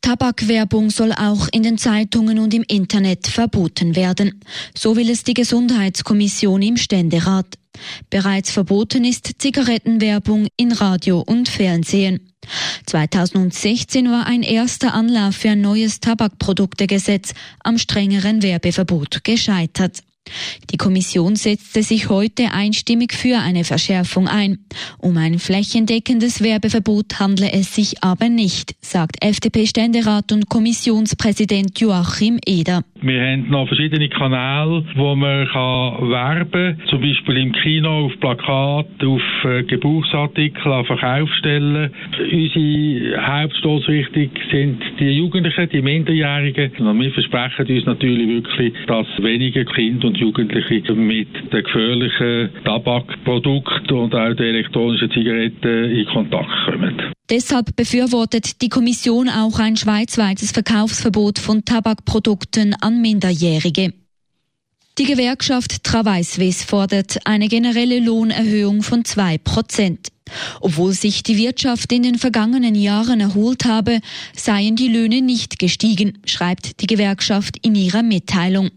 Tabakwerbung soll auch in den Zeitungen und im Internet verboten werden. So will es die Gesundheitskommission im Ständerat. Bereits verboten ist Zigarettenwerbung in Radio und Fernsehen. 2016 war ein erster Anlauf für ein neues Tabakproduktegesetz am strengeren Werbeverbot gescheitert. Die Kommission setzte sich heute einstimmig für eine Verschärfung ein. Um ein flächendeckendes Werbeverbot handle es sich aber nicht, sagt FDP-Ständerat und Kommissionspräsident Joachim Eder. Wir haben noch verschiedene Kanäle, wo man kann werben kann, zum Beispiel im Kino, auf Plakat, auf äh, Gebrauchsartikel, an Verkaufsstellen. Unsere Hauptstoßrichtung sind die Jugendlichen, die Minderjährigen. Und wir versprechen uns natürlich wirklich, dass weniger Kinder und Jugendliche mit den gefährlichen Tabakprodukten und auch den elektronischen Zigaretten in Kontakt kommen. Deshalb befürwortet die Kommission auch ein schweizweites Verkaufsverbot von Tabakprodukten an Minderjährige. Die Gewerkschaft Travail Suisse fordert eine generelle Lohnerhöhung von zwei Prozent. Obwohl sich die Wirtschaft in den vergangenen Jahren erholt habe, seien die Löhne nicht gestiegen, schreibt die Gewerkschaft in ihrer Mitteilung.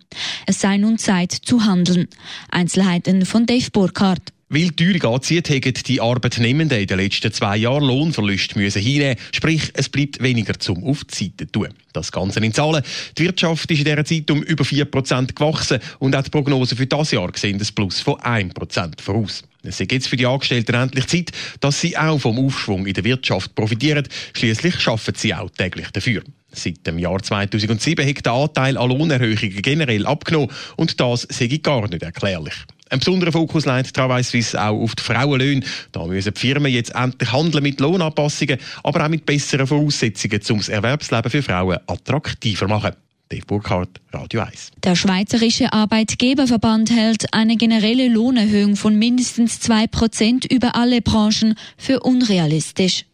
Es sei nun Zeit zu handeln. Einzelheiten von Dave Burkhardt. Weil die Teuerung anzieht, haben die Arbeitnehmenden in den letzten zwei Jahren Lohnverluste müssen hinnehmen Sprich, es bleibt weniger zum auf die Seite tun. Das Ganze in Zahlen. Die Wirtschaft ist in dieser Zeit um über 4% gewachsen und auch die Prognosen für das Jahr sehen ein Plus von 1% voraus. Es ist jetzt für die Angestellten endlich Zeit, dass sie auch vom Aufschwung in der Wirtschaft profitieren. Schließlich schaffen sie auch täglich dafür. Seit dem Jahr 2007 hat der Anteil an Lohnerhöhungen generell abgenommen und das sei gar nicht erklärlich. Ein besonderer Fokus legt Travail Suisse auch auf die Frauenlöhne. Da müssen die Firmen jetzt endlich handeln mit Lohnanpassungen, aber auch mit besseren Voraussetzungen, um das Erwerbsleben für Frauen attraktiver zu machen. Dave Burkhardt, Radio 1. Der Schweizerische Arbeitgeberverband hält eine generelle Lohnerhöhung von mindestens 2% über alle Branchen für unrealistisch.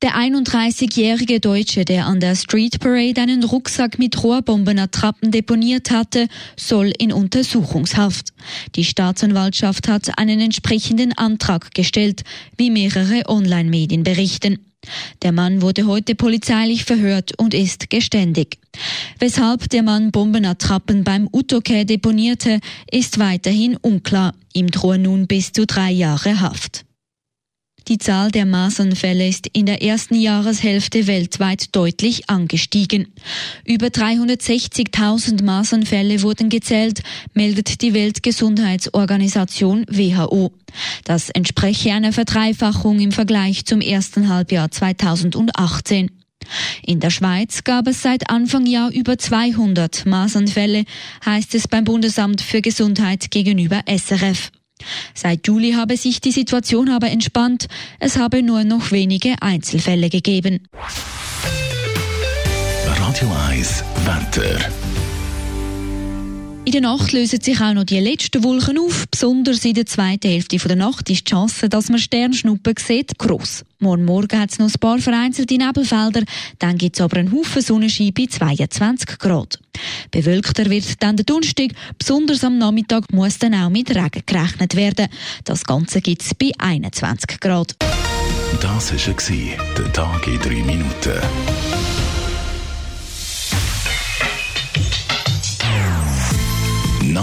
Der 31-jährige Deutsche, der an der Street Parade einen Rucksack mit Rohrbombenattrappen deponiert hatte, soll in Untersuchungshaft. Die Staatsanwaltschaft hat einen entsprechenden Antrag gestellt, wie mehrere Online-Medien berichten. Der Mann wurde heute polizeilich verhört und ist geständig. Weshalb der Mann Bombenattrappen beim Utoke deponierte, ist weiterhin unklar. Ihm drohen nun bis zu drei Jahre Haft. Die Zahl der Masernfälle ist in der ersten Jahreshälfte weltweit deutlich angestiegen. Über 360.000 Masernfälle wurden gezählt, meldet die Weltgesundheitsorganisation WHO. Das entspreche einer Verdreifachung im Vergleich zum ersten Halbjahr 2018. In der Schweiz gab es seit Anfang Jahr über 200 Masernfälle, heißt es beim Bundesamt für Gesundheit gegenüber SRF. Seit Juli habe sich die Situation aber entspannt. Es habe nur noch wenige Einzelfälle gegeben. Radio 1 Wetter. In der Nacht lösen sich auch noch die letzten Wolken auf. Besonders in der zweiten Hälfte der Nacht ist die Chance, dass man Sternschnuppen sieht, gross. Morgen Morgen hat es noch ein paar vereinzelte Nebelfelder, dann gibt es aber einen Haufen Sonnenschein bei 22 Grad. Bewölkter wird dann der Donnerstag, besonders am Nachmittag muss dann auch mit Regen gerechnet werden. Das Ganze gibt es bei 21 Grad. Das war der Tag in drei Minuten.